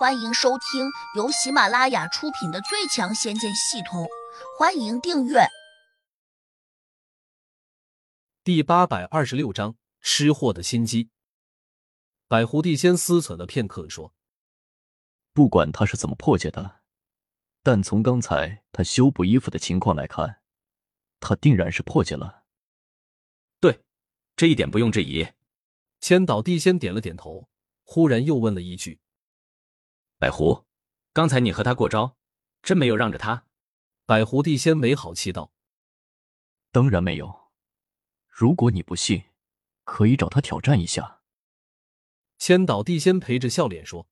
欢迎收听由喜马拉雅出品的《最强仙剑系统》，欢迎订阅。第八百二十六章：吃货的心机。百狐帝仙思忖了片刻，说：“不管他是怎么破解的，但从刚才他修补衣服的情况来看，他定然是破解了。对，这一点不用质疑。”千岛帝仙点了点头，忽然又问了一句。百狐，刚才你和他过招，真没有让着他？百狐帝仙没好气道：“当然没有。如果你不信，可以找他挑战一下。”千岛地仙陪着笑脸说：“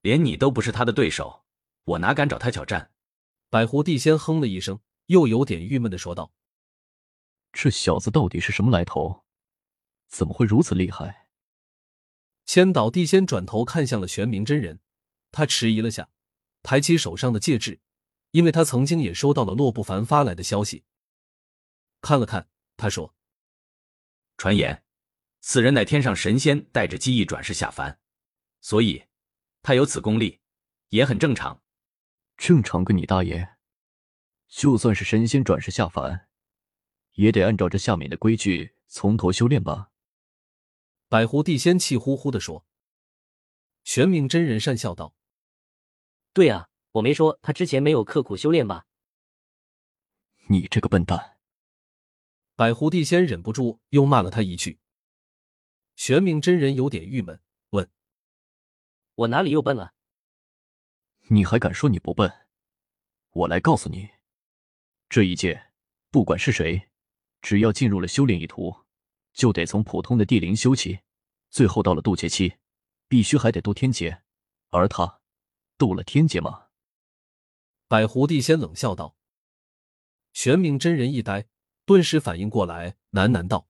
连你都不是他的对手，我哪敢找他挑战？”百狐帝仙哼了一声，又有点郁闷的说道：“这小子到底是什么来头？怎么会如此厉害？”千岛地仙转头看向了玄冥真人。他迟疑了下，抬起手上的戒指，因为他曾经也收到了洛不凡发来的消息。看了看，他说：“传言，此人乃天上神仙，带着机翼转世下凡，所以他有此功力，也很正常。正常个你大爷！就算是神仙转世下凡，也得按照这下面的规矩从头修炼吧？”百狐帝仙气呼呼的说。玄冥真人讪笑道。对啊，我没说他之前没有刻苦修炼吧？你这个笨蛋！百狐帝仙忍不住又骂了他一句。玄冥真人有点郁闷，问：“我哪里又笨了？”你还敢说你不笨？我来告诉你，这一届不管是谁，只要进入了修炼一途，就得从普通的地灵修起，最后到了渡劫期，必须还得渡天劫，而他。渡了天劫吗？百狐帝仙冷笑道。玄冥真人一呆，顿时反应过来，喃喃道：“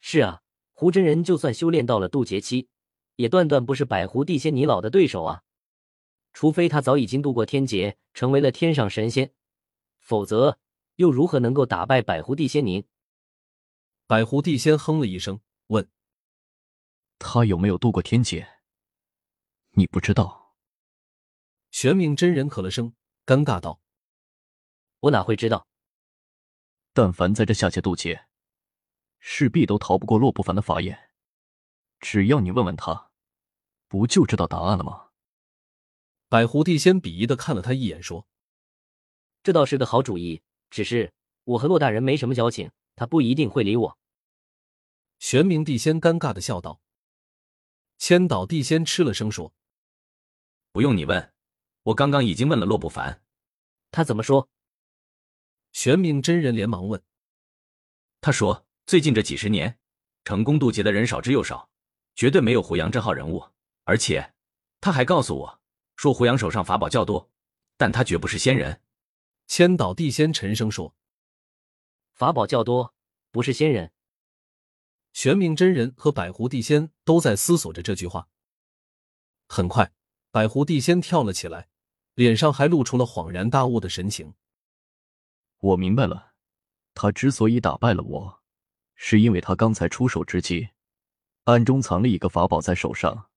是啊，胡真人就算修炼到了渡劫期，也断断不是百狐帝仙你老的对手啊！除非他早已经渡过天劫，成为了天上神仙，否则又如何能够打败百狐帝仙您？”百狐帝仙哼了一声，问：“他有没有渡过天劫？你不知道？”玄冥真人咳了声，尴尬道：“我哪会知道？但凡在这下界渡劫，势必都逃不过洛不凡的法眼。只要你问问他，不就知道答案了吗？”百狐帝仙鄙夷的看了他一眼，说：“这倒是个好主意，只是我和洛大人没什么交情，他不一定会理我。”玄冥帝仙尴尬的笑道。千岛帝仙吃了声说：“不用你问。”我刚刚已经问了洛不凡，他怎么说？玄冥真人连忙问。他说：“最近这几十年，成功渡劫的人少之又少，绝对没有胡杨这号人物。而且，他还告诉我，说胡杨手上法宝较多，但他绝不是仙人。”千岛地仙沉声说：“法宝较多，不是仙人。”玄冥真人和百狐地仙都在思索着这句话。很快。百狐帝仙跳了起来，脸上还露出了恍然大悟的神情。我明白了，他之所以打败了我，是因为他刚才出手之际，暗中藏了一个法宝在手上，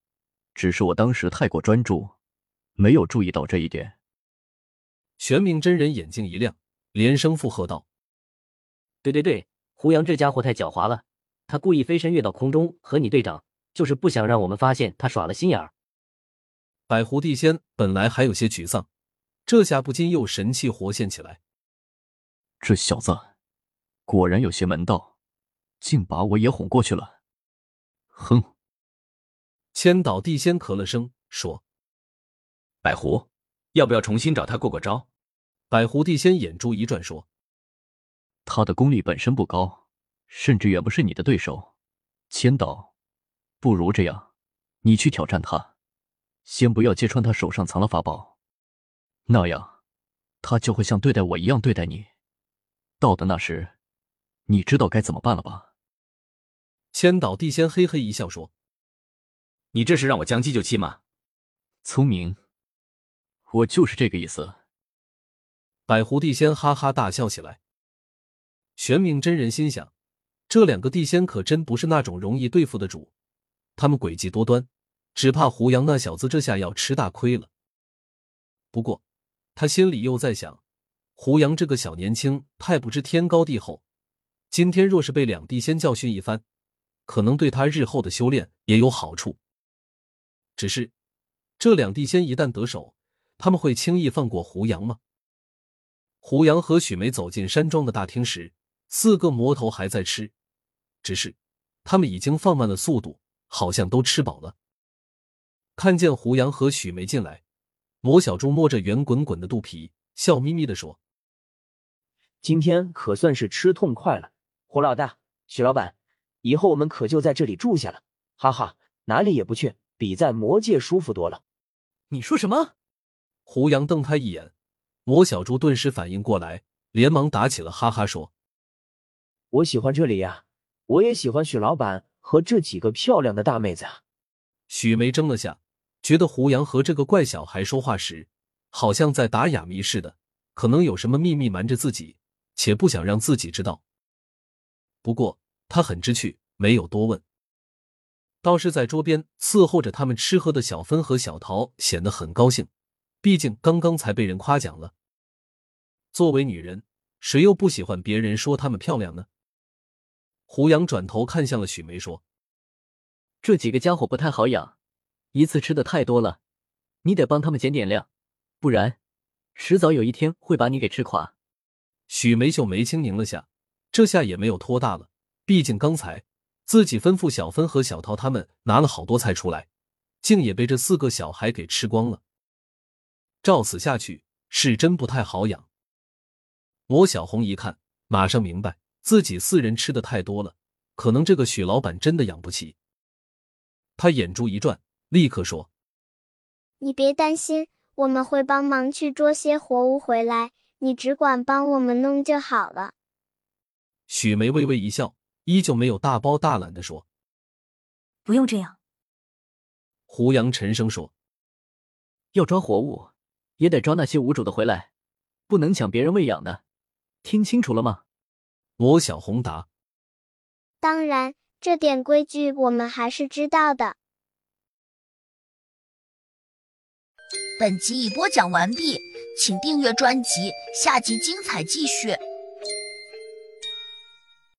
只是我当时太过专注，没有注意到这一点。玄冥真人眼睛一亮，连声附和道：“对对对，胡杨这家伙太狡猾了，他故意飞身跃到空中和你对掌，就是不想让我们发现他耍了心眼儿。”百狐帝仙本来还有些沮丧，这下不禁又神气活现起来。这小子果然有些门道，竟把我也哄过去了。哼！千岛地仙咳了声说：“百狐，要不要重新找他过过招？”百狐帝仙眼珠一转说：“他的功力本身不高，甚至远不是你的对手。千岛，不如这样，你去挑战他。”先不要揭穿他手上藏了法宝，那样他就会像对待我一样对待你。到的那时，你知道该怎么办了吧？千岛地仙嘿嘿一笑说：“你这是让我将计就计吗？”聪明，我就是这个意思。百狐地仙哈哈大笑起来。玄冥真人心想：这两个地仙可真不是那种容易对付的主，他们诡计多端。只怕胡杨那小子这下要吃大亏了。不过，他心里又在想，胡杨这个小年轻太不知天高地厚，今天若是被两地仙教训一番，可能对他日后的修炼也有好处。只是，这两地仙一旦得手，他们会轻易放过胡杨吗？胡杨和许梅走进山庄的大厅时，四个魔头还在吃，只是他们已经放慢了速度，好像都吃饱了。看见胡杨和许梅进来，魔小猪摸着圆滚滚的肚皮，笑眯眯的说：“今天可算是吃痛快了，胡老大、许老板，以后我们可就在这里住下了，哈哈，哪里也不去，比在魔界舒服多了。”你说什么？胡杨瞪他一眼。魔小猪顿时反应过来，连忙打起了哈哈，说：“我喜欢这里呀，我也喜欢许老板和这几个漂亮的大妹子啊。”许梅怔了下，觉得胡杨和这个怪小孩说话时，好像在打哑谜似的，可能有什么秘密瞒着自己，且不想让自己知道。不过他很知趣，没有多问，倒是在桌边伺候着他们吃喝的小芬和小桃显得很高兴。毕竟刚刚才被人夸奖了。作为女人，谁又不喜欢别人说她们漂亮呢？胡杨转头看向了许梅，说：“这几个家伙不太好养，一次吃的太多了，你得帮他们减点量，不然迟早有一天会把你给吃垮。”许梅秀眉轻拧了下，这下也没有拖大了。毕竟刚才自己吩咐小芬和小桃他们拿了好多菜出来，竟也被这四个小孩给吃光了。照此下去，是真不太好养。魔小红一看，马上明白自己四人吃的太多了，可能这个许老板真的养不起。他眼珠一转，立刻说：“你别担心，我们会帮忙去捉些活物回来，你只管帮我们弄就好了。”许梅微微一笑，依旧没有大包大揽的说：“不用这样。”胡杨沉声说：“要抓活物。”也得抓那些无主的回来，不能抢别人喂养的，听清楚了吗？罗小红答：“当然，这点规矩我们还是知道的。”本集已播讲完毕，请订阅专辑，下集精彩继续。